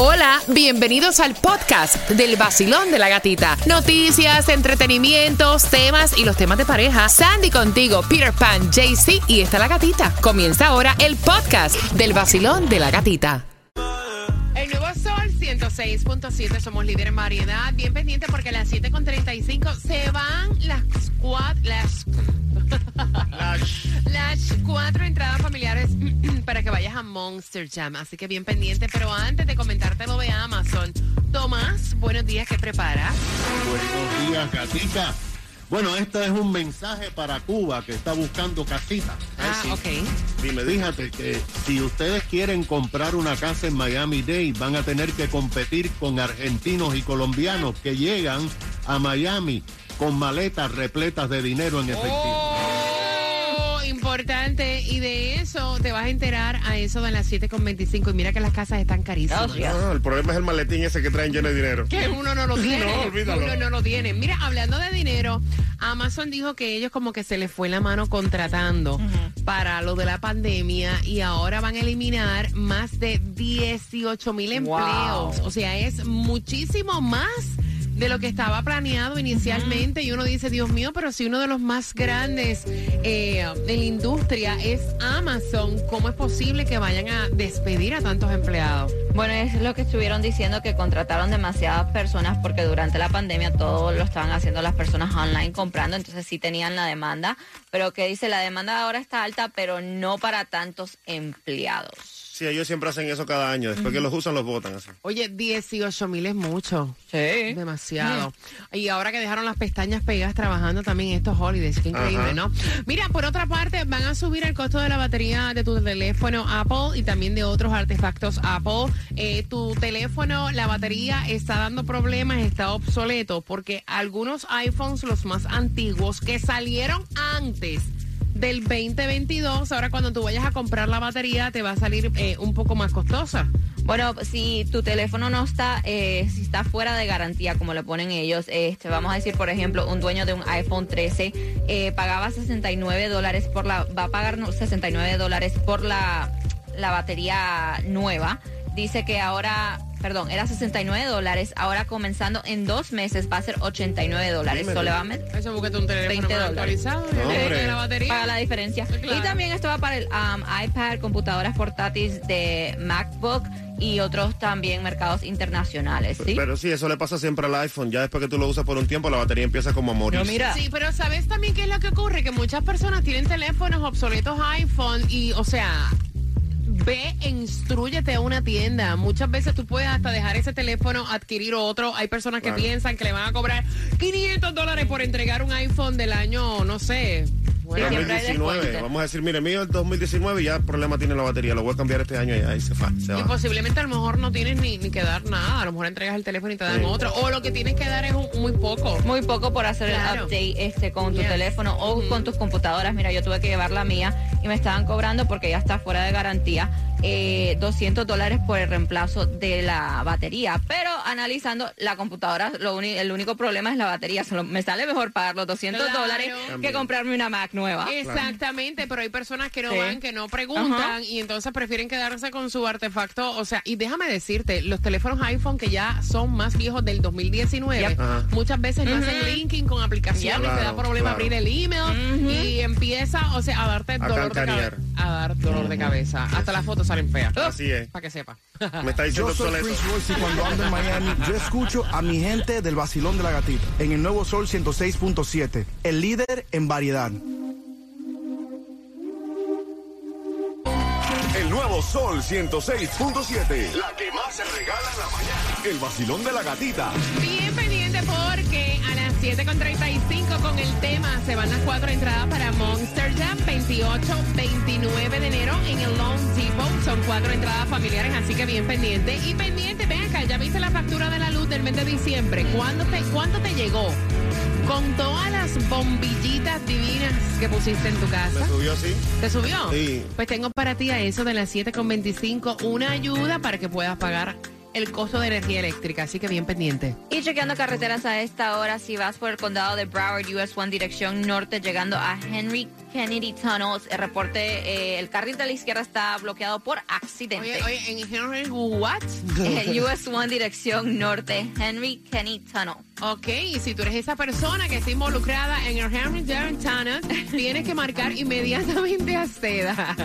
Hola, bienvenidos al podcast del vacilón de la gatita. Noticias, entretenimientos, temas y los temas de pareja. Sandy contigo, Peter Pan, JC y está la gatita. Comienza ahora el podcast del vacilón de la gatita. El nuevo Sol 106.7, somos líder en variedad. Bien pendiente porque a las 7.35 se van las cuatro. Las, las cuatro entradas familiares para que vayas a Monster Jam. Así que bien pendiente. Pero antes de comentarte lo de Amazon, Tomás, buenos días, ¿qué prepara? Buenos días, gatita. Bueno, este es un mensaje para Cuba que está buscando casita. Ah, ok. Dime, fíjate que si ustedes quieren comprar una casa en Miami Dade, van a tener que competir con argentinos y colombianos que llegan a Miami con maletas repletas de dinero en efectivo. Oh, importante. Y de eso te vas a enterar a eso de las 7.25. Y mira que las casas están carísimas. No, el problema es el maletín ese que traen lleno de dinero. Que uno no lo tiene. No, olvídalo. Uno no lo tiene. Mira, hablando de dinero, Amazon dijo que ellos como que se les fue la mano contratando para lo de la pandemia y ahora van a eliminar más de 18 mil empleos. O sea, es muchísimo más de lo que estaba planeado inicialmente y uno dice, Dios mío, pero si uno de los más grandes eh, de la industria es Amazon, ¿cómo es posible que vayan a despedir a tantos empleados? Bueno, es lo que estuvieron diciendo que contrataron demasiadas personas porque durante la pandemia todo lo estaban haciendo las personas online comprando, entonces sí tenían la demanda, pero que dice la demanda ahora está alta, pero no para tantos empleados. Sí, ellos siempre hacen eso cada año. Después que los usan, los botan así. Oye, 18 mil es mucho. Sí. Demasiado. Y ahora que dejaron las pestañas pegadas trabajando también estos holidays, qué increíble, Ajá. ¿no? Mira, por otra parte, van a subir el costo de la batería de tu teléfono Apple y también de otros artefactos Apple. Eh, tu teléfono, la batería está dando problemas, está obsoleto, porque algunos iPhones, los más antiguos, que salieron antes del 2022, ahora cuando tú vayas a comprar la batería te va a salir eh, un poco más costosa. Bueno, si tu teléfono no está, eh, si está fuera de garantía, como le ponen ellos, este, vamos a decir, por ejemplo, un dueño de un iPhone 13 eh, pagaba 69 dólares por la, va a pagar no, 69 dólares por la, la batería nueva. Dice que ahora, perdón, era 69 dólares, ahora comenzando en dos meses va a ser 89 dólares. Dime Eso le tú. va a meter Eso porque tú un teléfono 20 más dólares. actualizado hombre. la batería. Paga la diferencia. Claro. Y también esto va para el um, iPad, computadoras portátiles de MacBook y otros también mercados internacionales. ¿sí? Pero sí, eso le pasa siempre al iPhone. Ya después que tú lo usas por un tiempo, la batería empieza como a morir. Mira, Sí, pero ¿sabes también qué es lo que ocurre? Que muchas personas tienen teléfonos obsoletos iPhone y, o sea, ve e instruyete a una tienda. Muchas veces tú puedes hasta dejar ese teléfono, adquirir otro. Hay personas que Claro. piensan que le van a cobrar 500 dólares por entregar un iPhone del año, no sé. Bueno, siempre hay 2019. descuento. Vamos a decir, mire, mío el 2019 ya el problema tiene la batería. Lo voy a cambiar este año y ahí se, fa, se y va. posiblemente a lo mejor no tienes ni, ni que dar nada. A lo mejor entregas el teléfono y te dan Sí. otro. O lo que tienes que dar es un- muy poco. muy poco por hacer Claro. el update este con tu Yes. teléfono o con tus computadoras. Mira, yo tuve que llevar la mía y me estaban cobrando porque ya está fuera de garantía. Eh, 200 dólares por el reemplazo de la batería. Pero analizando la computadora, lo uni- el único problema es la batería. Solo- me sale mejor pagar los 200 Claro. dólares que comprarme una Mac nueva. Exactamente, pero hay personas que no Sí. van, que no preguntan y entonces prefieren quedarse con su artefacto. O sea, y déjame decirte, los teléfonos iPhone que ya son más viejos del 2019, Yep. Ajá. muchas veces no hacen linking con aplicaciones, Yep. te da Claro, problema claro. abrir el email y empieza, o sea, a darte dolor de cabeza. A dar dolor de cabeza. Hasta las fotos salen feas. Así es. Para que sepa. Me está diciendo Yo soy obsoleto. Chris Royce y cuando ando en Miami, yo escucho a mi gente del vacilón de la gatita en el nuevo Sol 106.7, el líder en variedad. El nuevo Sol 106.7. La que más se regala en la mañana. El vacilón de la gatita. Bien pendiente porque a las 7.35 con el tema se van las cuatro entradas para Monster Jam 28, 29 de enero en el Lone Depot. Son cuatro entradas familiares, así que bien pendiente. Y pendiente, ven acá, ya viste la factura de la luz del mes de diciembre. ¿Cuándo te, ¿Cuánto te llegó? Con todas las bombillitas divinas que pusiste en tu casa. ¿Me subió así? ¿Te subió? Sí. Pues tengo para ti a eso de las 7.25 una ayuda para que puedas pagar el costo de energía eléctrica. Así que bien pendiente. Y chequeando carreteras a esta hora, si vas por el condado de Broward, US 1 dirección norte, llegando a Henry Kennedy Tunnels. El reporte, eh, el carril de la izquierda está bloqueado por accidente. Oye, oye, en Henry, what? El US One dirección norte, Henry Kennedy Tunnel. Ok, y si tú eres esa persona que está involucrada en el Henry Darren Tunnel, tienes que marcar inmediatamente a seda.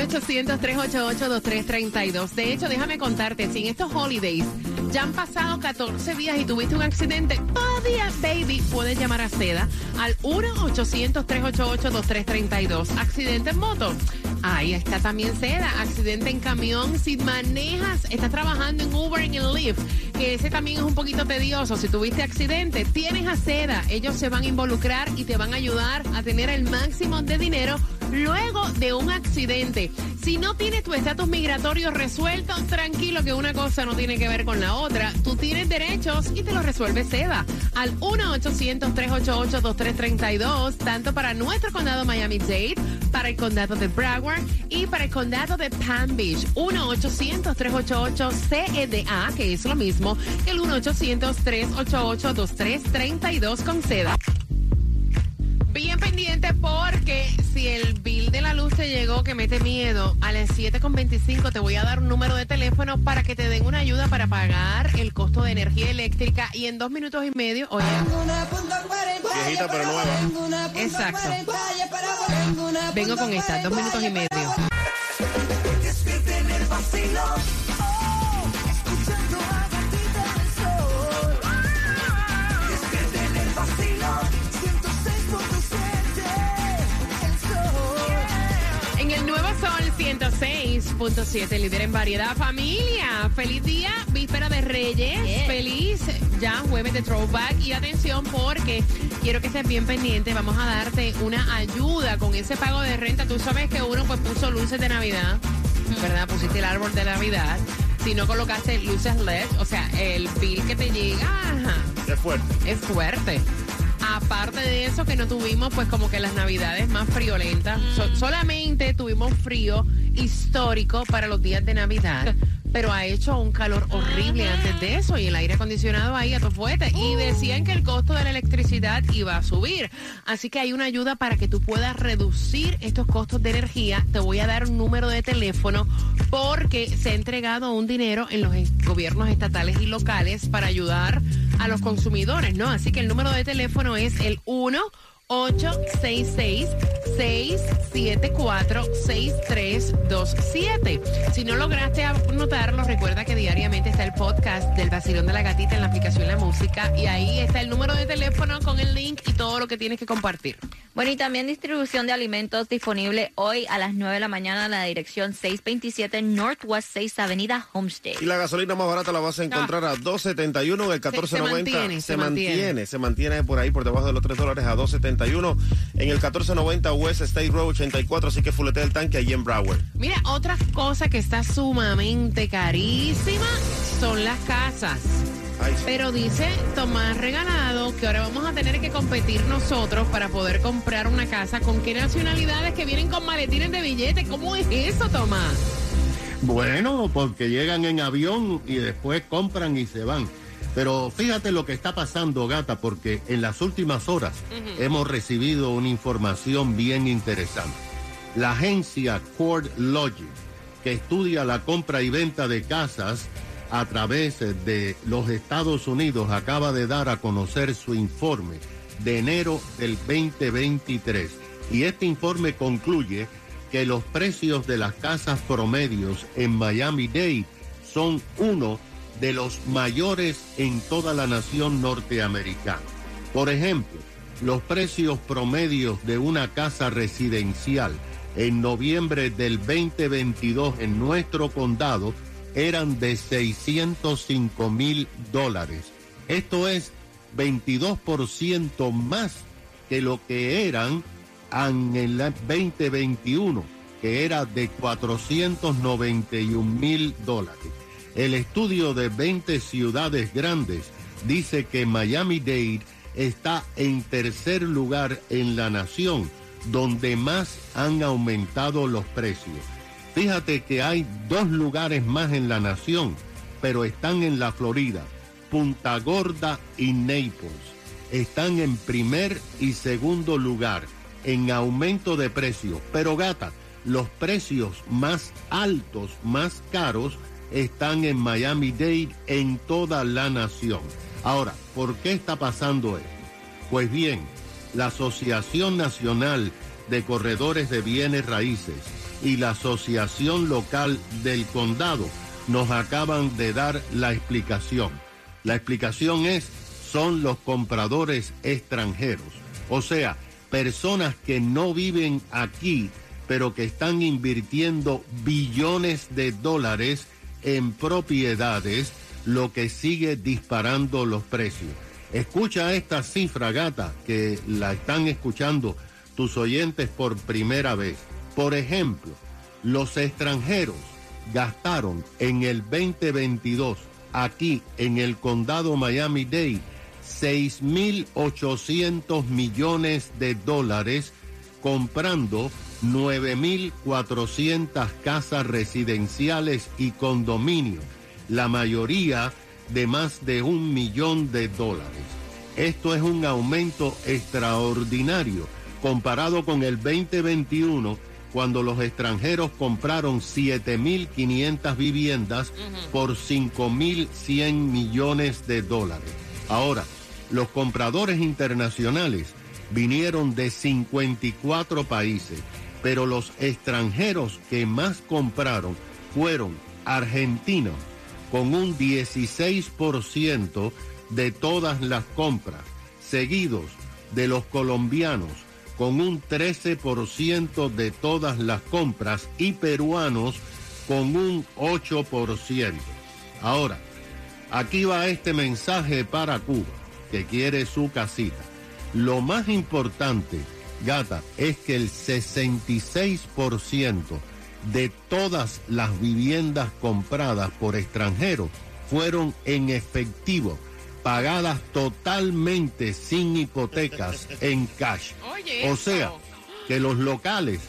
El 1-800-388-2332. De hecho, déjame contarte, si en estos holidays ya han pasado 14 días y tuviste un accidente, todavía, baby, puedes llamar a seda al 1-800-388-2332. Accidente en moto. Ahí está también Seda, accidente en camión. Si manejas, estás trabajando en Uber en el Lyft, que ese también es un poquito tedioso. Si tuviste accidente, tienes a Seda. Ellos se van a involucrar y te van a ayudar a tener el máximo de dinero luego de un accidente. Si no tienes tu estatus migratorio resuelto, tranquilo que una cosa no tiene que ver con la otra. Tú tienes derechos y te los resuelve Seda al 1-800-388-2332, tanto para nuestro condado Miami-Dade, para el condado de Broward y para el condado de Palm Beach. 1-800-388-CEDA, que es lo mismo que el 1-800-388-2332 con Seda. Bien pendiente porque si el bill de la luz te llegó que mete miedo, a las 7.25 te voy a dar un número de teléfono para que te den una ayuda para pagar el costo de energía eléctrica y en dos minutos y medio, oye, Viejita pero nueva. exacto, vengo con esta, dos minutos y medio. 106.7, líder en variedad. Familia, feliz día, víspera de Reyes. Yes. Feliz ya jueves de throwback. Y atención porque quiero que estés bien pendiente. Vamos a darte una ayuda con ese pago de renta. Tú sabes que uno pues puso luces de Navidad, ¿verdad? Pusiste el árbol de Navidad. Si no colocaste luces LED, o sea, el bill que te llega, ajá, Qué fuerte. es fuerte. Aparte de eso, que no tuvimos, pues, como que las navidades más friolentas. So- solamente tuvimos frío histórico para los días de Navidad. Pero ha hecho un calor horrible antes de eso y el aire acondicionado ahí a tu fuerte. Y decían que el costo de la electricidad iba a subir. Así que hay una ayuda para que tú puedas reducir estos costos de energía. Te voy a dar un número de teléfono porque se ha entregado un dinero en los gobiernos estatales y locales para ayudar a los consumidores, ¿no? Así que el número de teléfono es el 1 866-674-6327. Si no lograste anotarlo, recuerda que diariamente está el podcast del Vacilón de la Gatita en la aplicación La Música y ahí está el número de teléfono con el link y todo lo que tienes que compartir. Bueno, y también distribución de alimentos disponible hoy a las 9 de la mañana en la dirección 627 Northwest 6 Avenida Homestead. Y la gasolina más barata la vas a encontrar a 2.71 en el 14.90. mantiene, se mantiene. mantiene, se mantiene por ahí por debajo de los 3 dólares a 2.71 en el 14.90 West State Road 84, así que fulete el tanque allí en Broward. Mira, otra cosa que está sumamente carísima son las casas. Ay, sí. Pero dice Tomás Regalado que ahora vamos a tener que competir nosotros para poder comprar una casa. ¿Con qué nacionalidades que vienen con maletines de billetes? ¿Cómo es eso, Tomás? Bueno, porque llegan en avión y después compran y se van. Pero fíjate lo que está pasando, gata, porque en las últimas horas hemos recibido una información bien interesante. La agencia Cord Logic, que estudia la compra y venta de casas a través de los Estados Unidos, acaba de dar a conocer su informe de enero del 2023. Y este informe concluye que los precios de las casas promedios en Miami-Dade son uno de los mayores en toda la nación norteamericana. Por ejemplo, los precios promedios de una casa residencial en noviembre del 2022 en nuestro condado eran de 605 mil dólares. Esto es 22% más que lo que eran en el 2021, que era de 491 mil dólares. El estudio de 20 ciudades grandes dice que Miami-Dade está en tercer lugar en la nación, donde más han aumentado los precios. Fíjate que hay dos lugares más en la nación, pero están en la Florida, Punta Gorda y Naples. Están en primer y segundo lugar. en aumento de precio. Pero gata, los precios más altos, más caros, están en Miami-Dade en toda la nación. Ahora, ¿por qué está pasando esto? Pues bien, la Asociación Nacional de Corredores de Bienes Raíces y la Asociación Local del Condado nos acaban de dar la explicación. La explicación es, son los compradores extranjeros, o sea, personas que no viven aquí, pero que están invirtiendo billones de dólares en propiedades, lo que sigue disparando los precios. Escucha esta cifra, gata, que la están escuchando tus oyentes por primera vez. Por ejemplo, los extranjeros gastaron en el 2022 aquí en el condado Miami-Dade 6.800 millones de dólares comprando 9.400 casas residenciales y condominios, la mayoría de más de un millón de dólares. Esto es un aumento extraordinario comparado con el 2021 cuando los extranjeros compraron 7.500 viviendas por 5.100 millones de dólares. Ahora, los compradores internacionales vinieron de 54 países, pero los extranjeros que más compraron fueron argentinos, con un 16% de todas las compras, seguidos de los colombianos, con un 13% de todas las compras y peruanos con un 8%. Ahora, aquí va este mensaje para Cuba, que quiere su casita. Lo más importante, gata, es que el 66% de todas las viviendas compradas por extranjeros fueron en efectivo pagadas totalmente sin hipotecas en cash. Oye, o sea, que los locales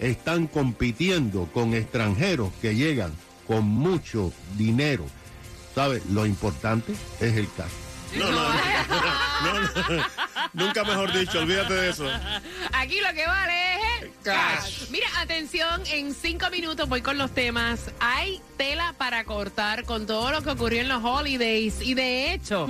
están compitiendo con extranjeros que llegan con mucho dinero. ¿Sabe? Lo importante es el cash. No, no, no, no, no. Nunca mejor dicho, olvídate de eso. Aquí lo que vale es el Cash. cash. Mira, atención, en cinco minutos voy con los temas. Hay tela para cortar con todo lo que ocurrió en los holidays. Y de hecho,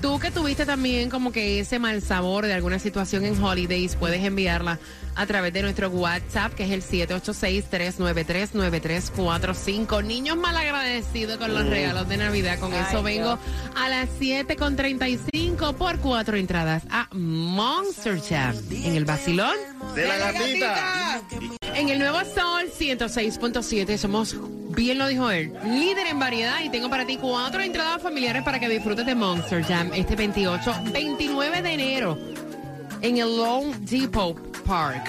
tú que tuviste también como que ese mal sabor de alguna situación en holidays, puedes enviarla a través de nuestro WhatsApp, que es el 786-393-9345. Niños malagradecidos con los regalos de Navidad. Con eso vengo a las 7.35 por cuatro entradas a Monster Jam en el Basilón. De la gatita. En el Nuevo Sol 106.7 somos, bien lo dijo él, líder en variedad y tengo para ti cuatro entradas familiares para que disfrutes de Monster Jam este 28, 29 de enero en el Lone Depot Park.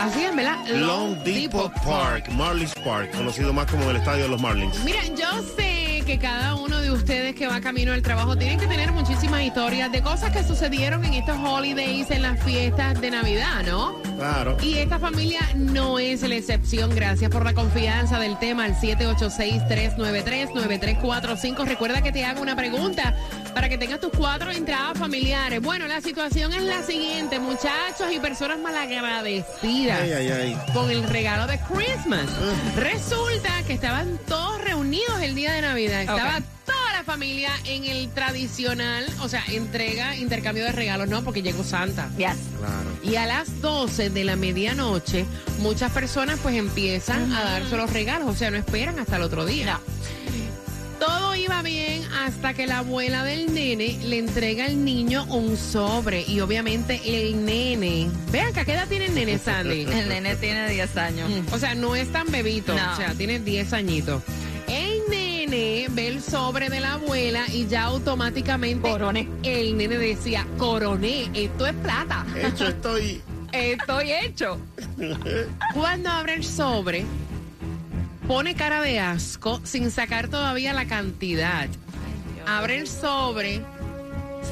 Así es, ¿verdad? Long Depot Park, Marlins Park, conocido más como el estadio de los Marlins. Mira, yo sé que cada uno de ustedes que va camino al trabajo tienen que tener muchísimas historias de cosas que sucedieron en estos holidays, en las fiestas de Navidad, ¿no? Claro. Y esta familia no es la excepción. Gracias por la confianza del tema al 786-393-9345. Recuerda que te hago una pregunta para que tengas tus cuatro entradas familiares. Bueno, la situación es la siguiente, muchachos y personas malagradecidas Ay, ay, ay. con el regalo de Christmas. Resulta que estaban todos reunidos el día de Navidad. Estaba toda la familia en el tradicional, o sea, entrega, intercambio de regalos, no, porque llegó Santa. Yes. Claro. Y a las 12 de la medianoche, muchas personas pues empiezan a darse los regalos, o sea, no esperan hasta el otro día. Todo bien hasta que la abuela del nene le entrega al niño un sobre y obviamente el nene, vean que a qué edad tiene el nene Sandy. El nene tiene 10 años. Mm, O sea, no es tan bebito, No. o sea, tiene 10 añitos. El nene ve el sobre de la abuela y ya automáticamente Coroné. el nene decía, coroné, esto es plata. Hecho estoy. Estoy hecho. Cuando abre el sobre, pone cara de asco sin sacar todavía la cantidad. Abre el sobre,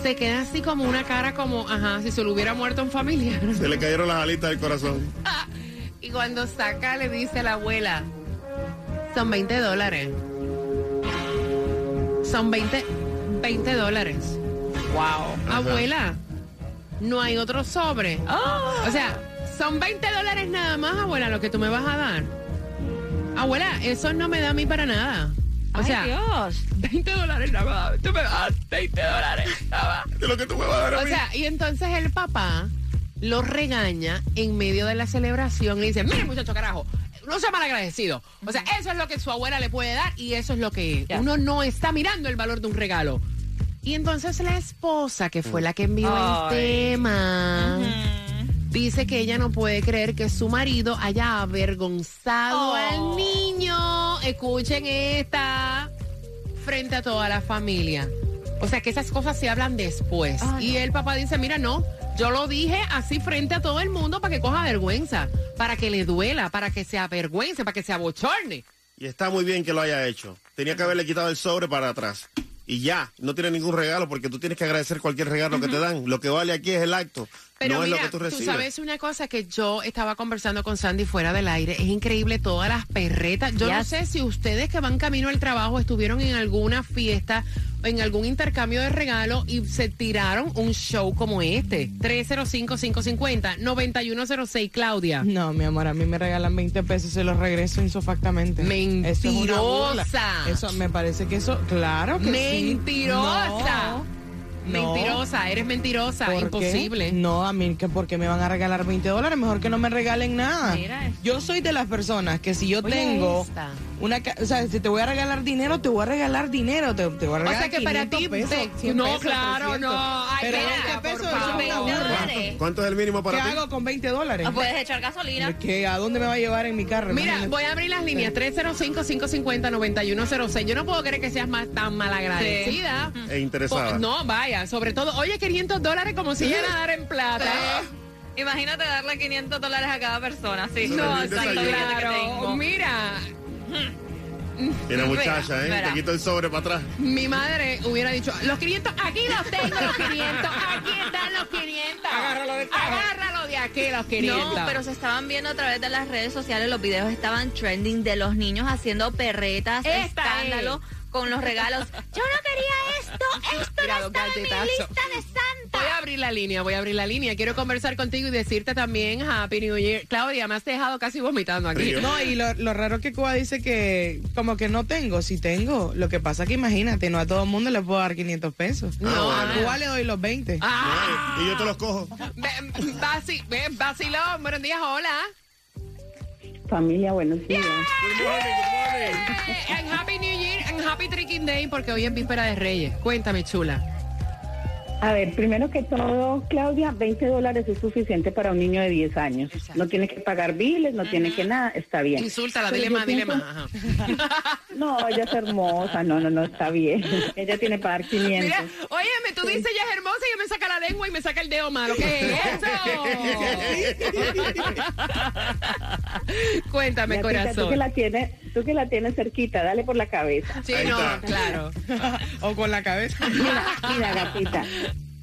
se queda así como una cara como, ajá, si se le hubiera muerto un familiar. Se le cayeron las alitas del corazón. Y cuando saca le dice a la abuela, son 20 dólares. Son 20, 20 dólares. Wow. Abuela, no hay otro sobre. Oh. O sea, Son 20 dólares nada más, abuela, lo que tú me vas a dar. Abuela, eso no me da a mí para nada. O Ay, sea, Dios. 20 dólares nada más. Tú me das 20 dólares nada más. De lo que tú me vas a dar a O mí. sea, y entonces el papá lo regaña en medio de la celebración y dice, mire muchacho carajo, no sea malagradecido. O sea, eso es lo que su abuela le puede dar y eso es lo que uno no está mirando el valor de un regalo. Y entonces la esposa, que fue la que envió el tema, dice que ella no puede creer que su marido haya avergonzado Oh. al niño. Escuchen esta frente a toda la familia. O sea que esas cosas se hablan después. Ay, y el papá dice, mira, no, yo lo dije así frente a todo el mundo para que coja vergüenza, para que le duela, para que se avergüence, para que se abochorne. Y está muy bien que lo haya hecho. Tenía que haberle quitado el sobre para atrás. Y ya, no tiene ningún regalo porque tú tienes que agradecer cualquier regalo que te dan. Lo que vale aquí es el acto, Pero no mira, es lo que tú sabes una cosa que yo estaba conversando con Sandy fuera del aire. Es increíble todas las perretas. Yo no sé si ustedes que van camino al trabajo estuvieron en alguna fiesta, en algún intercambio de regalos y se tiraron un show como este. 305-550-9106, Claudia. No, mi amor, a mí me regalan 20 pesos y se los regreso insofactamente. Eso es. Mentirosa. Eso me parece que eso, claro que sí. Mentirosa. No. Mentirosa, eres mentirosa, ¿Por qué? imposible. No, a mí que porque me van a regalar 20 dólares, mejor que no me regalen nada. Mira. Yo soy de las personas que si yo Oye, tengo esta. una, o sea, si te voy a regalar dinero, te voy a regalar dinero, te, te voy a O regalar sea que para 500 ti, pesos, ve- 100 no, pesos, claro, 300. no. Ay, Pero mira, 20 por pesos, eso favor. es una burla. dólares. ¿Cuánto es el mínimo ¿Qué para ti? hago con 20 dólares? O puedes echar gasolina. ¿Qué, ¿A dónde me va a llevar en mi carro? Mira, Imagínate. voy a abrir las líneas 305-550-9106. Yo no puedo creer que seas más tan malagradecida. E interesada. No, vaya, sobre todo, oye, 500 dólares como si ya nadara en plata. Imagínate darle 500 dólares a cada persona. Sí, No, Claro, tengo. mira, Mira, muchacha, ¿eh? Te quito el sobre para atrás. mi madre hubiera dicho, los 500, aquí los tengo, los 500, aquí están los 500. Agárralo de acá. Agárralo de aquí, los 500. No, pero se estaban viendo a través de las redes sociales, los videos estaban trending de los niños haciendo perretas, Esta escándalo con los regalos. Yo no quería esto, Voy a abrir la línea, voy a abrir la línea. Quiero conversar contigo y decirte también Happy New Year. Claudia, me has dejado casi vomitando aquí. No, y lo, lo raro que Cuba dice que como que no tengo, si tengo. Lo que pasa que imagínate, no a todo el mundo le puedo dar 500 pesos. No, a. Cuba le doy los 20. Ah. Y yo te los cojo. Vacilón, buenos días, hola. Familia, buenos días. Good morning, good morning. Eh, and Happy New Year and Happy Tricking Day porque hoy es víspera de Reyes. Cuéntame, chula. A ver, primero que todo, Claudia, 20 dólares es suficiente para un niño de 10 años. Exacto. No tiene que pagar biles, no tiene que nada, está bien. Insúltala, dile más, dile pienso- más. No, ella es hermosa, no, no, no, está bien. Ella tiene que pagar 500. Mira, óyeme, tú dices ella es hermosa y ella me saca la lengua y me saca el dedo malo. ¿Qué es eso? Cuéntame, Gatita, Tú que, corazón. la tienes, tú que la tienes cerquita, dale por la cabeza. Sí, Ahí no, está. claro. o con la cabeza. Mira, mira, gatita.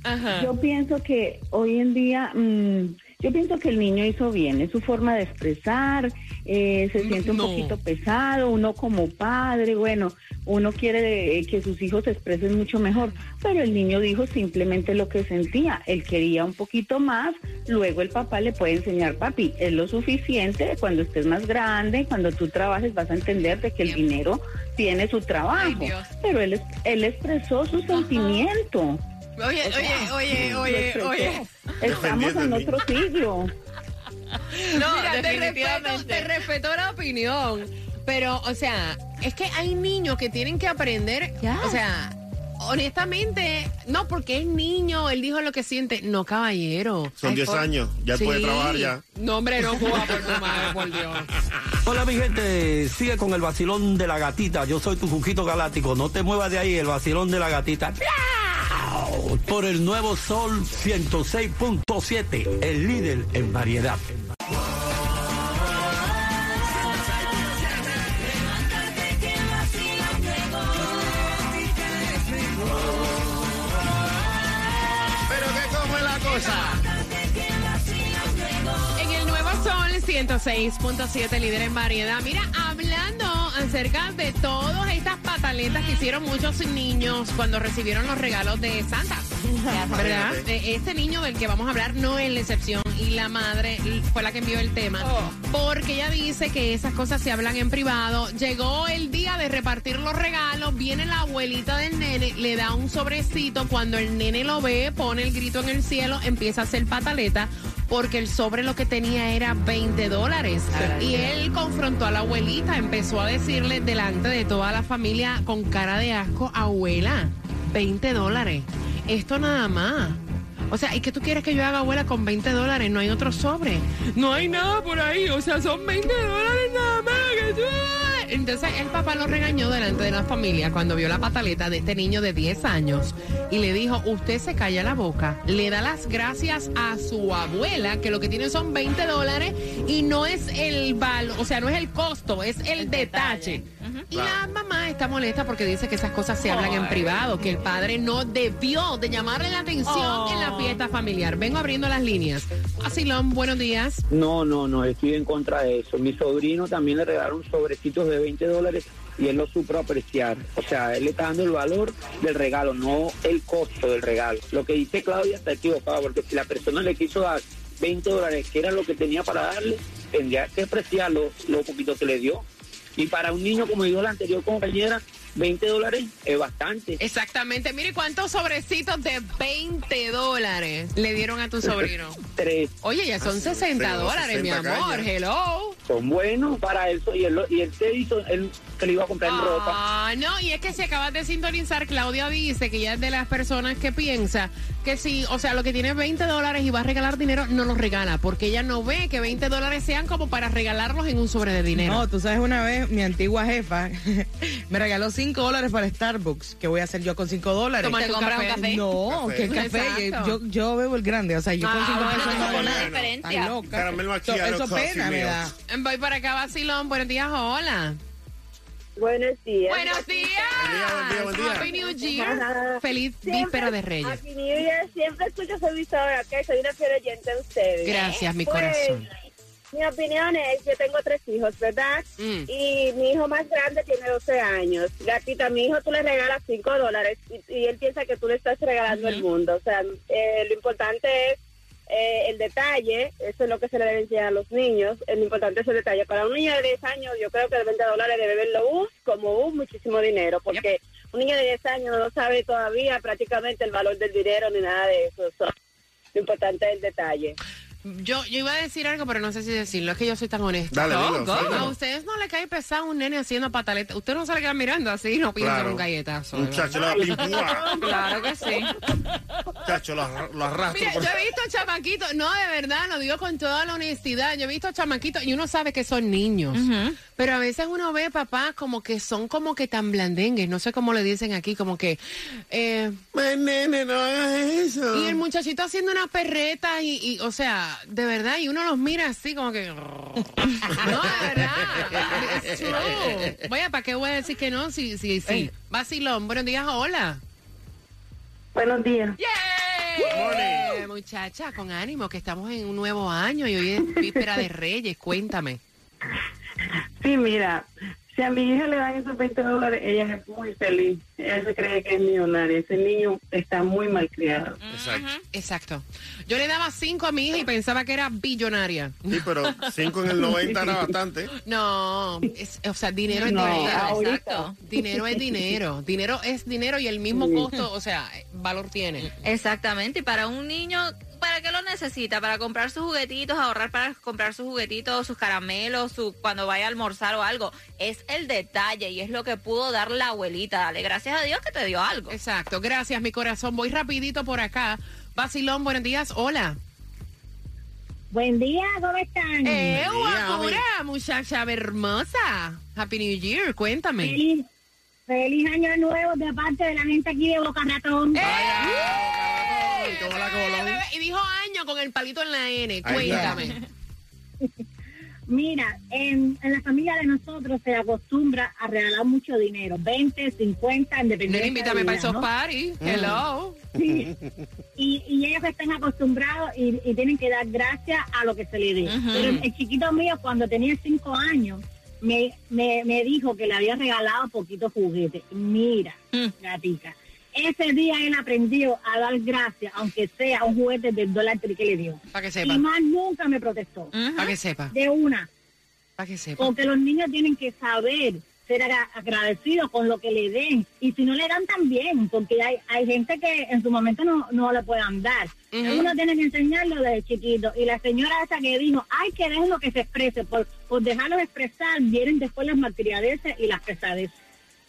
Ajá. Yo pienso que hoy en día, mm, yo pienso que el niño hizo bien, es su forma de expresar, eh, se siente un No. poquito pesado, uno como padre, bueno, uno quiere eh, que sus hijos se expresen mucho mejor, pero el niño dijo simplemente lo que sentía, él quería un poquito más, luego el papá le puede enseñar, papi, es lo suficiente, cuando estés más grande, cuando tú trabajes vas a entender de que el dinero tiene su trabajo, pero él, es- él expresó su sentimiento. Oye, oye, oye, oye, oye. Estamos en otro siglo. No, Mira, te respeto, definitivamente. te respeto la opinión. Pero, o sea, es que hay niños que tienen que aprender, o sea, honestamente, no porque es niño, él dijo lo que siente. No, caballero. Son Hay 10 for- años, ya puede trabajar ya. No, hombre, no juega por tu madre, por Dios. Hola mi gente, sigue con el vacilón de la gatita. Yo soy tu Jujito Galáctico. No te muevas de ahí, el vacilón de la gatita. Por el nuevo Sol 106.7, el líder en variedad. 106.7, líder en variedad. Mira, hablando acerca de todas estas pataletas que hicieron muchos niños cuando recibieron los regalos de Santa. ¿Verdad? Eh, Este niño del que vamos a hablar no es la excepción y la madre fue la que envió el tema. Porque ella dice que esas cosas se hablan en privado. Llegó el día de repartir los regalos, viene la abuelita del nene, le da un sobrecito. Cuando el nene lo ve, pone el grito en el cielo, empieza a hacer pataleta porque el sobre lo que tenía era 20 dólares. Y él confrontó a la abuelita, empezó a decirle delante de toda la familia con cara de asco, abuela, 20 dólares. Esto nada más. O sea, ¿y qué tú quieres que yo haga, abuela, con 20 dólares? No hay otro sobre. No hay nada por ahí. O sea, son 20 dólares nada más. que tú- Entonces el papá lo regañó delante de la familia cuando vio la pataleta de este niño de 10 años y le dijo, usted se calla la boca, le da las gracias a su abuela, que lo que tiene son 20 dólares y no es el valor, o sea, no es el costo, es el, detalle. Y la mamá está molesta porque dice que esas cosas se hablan en privado, que el padre no debió de llamarle la atención en la fiesta familiar. Vengo abriendo las líneas. Asilón, buenos días. No, no, no, estoy en contra de eso. Mi sobrino también le regalaron sobrecitos de 20 dólares y él lo supo apreciar. O sea, él le está dando el valor del regalo, no el costo del regalo. Lo que dice Claudia está equivocado, porque si la persona le quiso dar 20 dólares, que era lo que tenía para darle, tendría que apreciar lo, lo poquito que le dio. Y para un niño, como dijo la anterior compañera, 20 dólares es bastante. Exactamente. Mire cuántos sobrecitos de 20 dólares le dieron a tu sobrino. Tres. Oye, ya son 60 dólares, mi 60 amor. Hello. Son buenos para eso y él, lo- y él se hizo, él se le iba a comprar en ropa. Ah, no, y es que si acabas de sintonizar, Claudia dice que ella es de las personas que piensa que si, o sea, lo que tiene 20 dólares y va a regalar dinero, no los regala, porque ella no ve que 20 dólares sean como para regalarlos en un sobre de dinero. No, tú sabes, una vez mi antigua jefa me regaló 5 dólares para Starbucks. ¿Qué voy a hacer yo con 5 dólares? Un compras un café. No, Café. que café. Yo, yo bebo el grande, o sea, yo con Ah, 5 bueno, pesos eso no hago es nada. una diferencia. Caramelo Eso, macchiato, eso pena me da. Voy para acá, vacilón. Buenos días, hola. Buenos días. Buenos días. Buen día, buen día, buen día. Happy New Year. Feliz víspera de Reyes. Happy New Year. Siempre escucho su emisora, ok. Soy una fiel oyente de ustedes. Gracias, mi Pues, corazón. Mi opinión es, yo tengo tres hijos, ¿verdad? Mm. Y mi hijo más grande tiene 12 años. Gatita, mi hijo tú le regalas 5 dólares y, y él piensa que tú le estás regalando el mundo. O sea, eh, lo importante es eh, el detalle, eso es lo que se le debe enseñar a los niños. Lo importante es el detalle. Para un niño de 10 años, yo creo que de 20 dólares debe verlo uh, como uh, muchísimo dinero, porque un niño de 10 años no sabe todavía prácticamente el valor del dinero ni nada de eso. So, lo importante es el detalle. Yo, yo iba a decir algo, pero no sé si decirlo. Es que yo soy tan honesta. Dale, dilo. A ustedes no le cae pesado un nene haciendo pataleta. Usted no se le queda mirando así, no piensa en Claro. un galletazo. Muchacho, la pimpúa. Claro que sí. Muchacho, lo, lo arrastro. Mira, por- yo he visto chamaquitos, no, de verdad, lo digo con toda la honestidad. Yo he visto chamaquitos y uno sabe que son niños. Pero a veces uno ve papás como que son como que tan blandengues, no sé cómo le dicen aquí, como que. Eh, nene, no hagas eso. y el muchachito haciendo una perreta y, y, o sea, de verdad, y uno los mira así como que... No, de verdad. It's true. Vaya, ¿para qué voy a decir que no? Sí, sí, sí. Vacilón, buenos días, hola. Buenos días. ¡Yeah! Muchacha, con ánimo, que estamos en un nuevo año y hoy es víspera de Reyes. Cuéntame. Sí, mira, si a mi hija le dan esos 20 dólares, ella es muy feliz. Ella se cree que es millonaria. Ese niño está muy mal criado. Exacto. Exacto. Yo le daba cinco a mi hija y pensaba que era billonaria. Sí, pero 5 en el 90 era bastante. No, es- o sea, dinero es No, dinero. ahorita. Exacto. Dinero es dinero. Dinero es dinero y el mismo costo, o sea, valor tiene. Exactamente, y para un niño, ¿para qué lo necesita? Para comprar sus juguetitos, ahorrar para comprar sus juguetitos, sus caramelos, su, cuando vaya a almorzar o algo. Es el detalle y es lo que pudo dar la abuelita. Dale gracias a Dios que te dio algo. Exacto. Gracias, mi corazón. Voy rapidito por acá. Basilón, buenos días. Hola. Buen día, ¿cómo están? ¡Eh, guapura, muchacha hermosa! Happy New Year, cuéntame. Feliz, feliz año nuevo de parte de la gente aquí de Boca Ratón. ¡Eh! Colón. Y dijo año con el palito en la N. Cuéntame. Mira, en, en la familia de nosotros se acostumbra a regalar mucho dinero, 20, 50, independientemente. Invítame para esos ¿no? parties. Hello. Sí. Y, y ellos están acostumbrados y, y tienen que dar gracias a lo que se le dé. Pero el, chiquito mío, cuando tenía cinco años, me, me, me dijo que le había regalado poquitos juguetes. Mira, gatica, ese día él aprendió a dar gracias, aunque sea un juguete del dólar que le dio. Para que Y sepa. más nunca me protestó. Para que sepa. De una. Para que sepa. Porque los niños tienen que saber ser agra- agradecidos con lo que le den. Y si no le dan también, porque hay, hay gente que en su momento no, no le puedan dar. Ujú. Uno tiene que enseñarlo desde chiquito. Y la señora esa que dijo, hay que dejarlo que se exprese. Por, por dejarlo expresar, vienen después las malcriadeces y las pesadeces.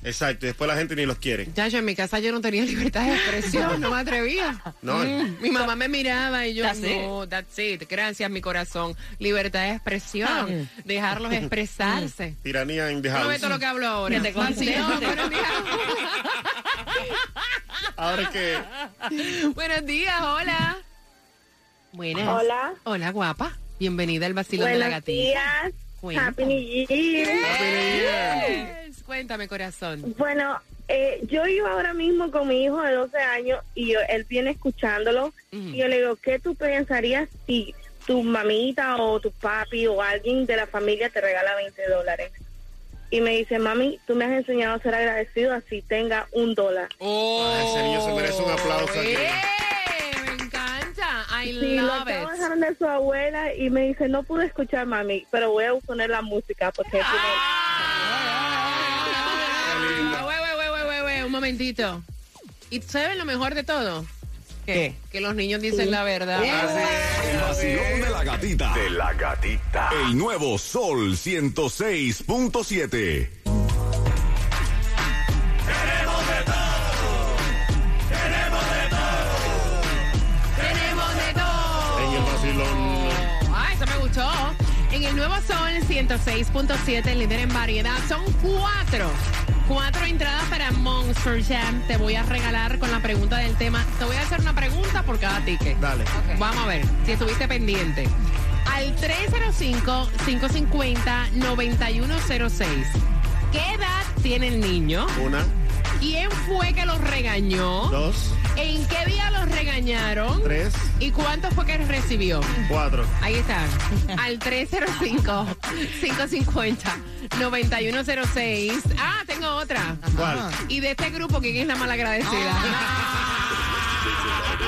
Exacto, y después la gente ni los quiere. Ya, yo en mi casa yo no tenía libertad de expresión, no me atrevía. No. Mm, mi mamá me miraba y yo, That's no, that's it. Gracias, mi corazón. Libertad de expresión, dejarlos expresarse. Tiranía en No ve todo lo que hablo ahora. Que te buenos días. Ahora que Buenos días, hola. Buenas. Hola. Hola, guapa. Bienvenida al vacilón de la Buenos gatita. días. Cuenta. Happy New Year. Yes. Cuéntame, corazón. Bueno, eh, yo iba ahora mismo con mi hijo de 12 años y yo- él viene escuchándolo y yo le digo, ¿qué tú pensarías si tu mamita o tu papi o alguien de la familia te regala 20 dólares? Y me dice, mami, tú me has enseñado a ser agradecido así tenga un dólar. Oh, ese niño se merece un aplauso aquí. ¡Eh! Me encanta. I Sí, lo love de it. de su abuela y me dice, no pude escuchar, mami, pero voy a poner la música porque... Ah, momentito. ¿Y sabes lo mejor de todo? ¿Qué? Que los niños dicen la verdad. El vacilón de la gatita. De la gatita. El nuevo Sol 106.7. Nuevo Sol 106.7, el líder en variedad, son cuatro. Cuatro entradas para Monster Jam. Te voy a regalar con la pregunta del tema. Te voy a hacer una pregunta por cada ticket. Dale. Vamos a ver si estuviste pendiente. Al 305-550-9106. ¿Qué edad tiene el niño? Una, ¿Quién fue que los regañó? dos, ¿En qué día los regañaron? tres, ¿Y cuánto fue que recibió? cuatro. Ahí está. Al 305-550-9106. Ah, tengo otra. ¿Cuál? Y de este grupo, ¿quién es la malagradecida?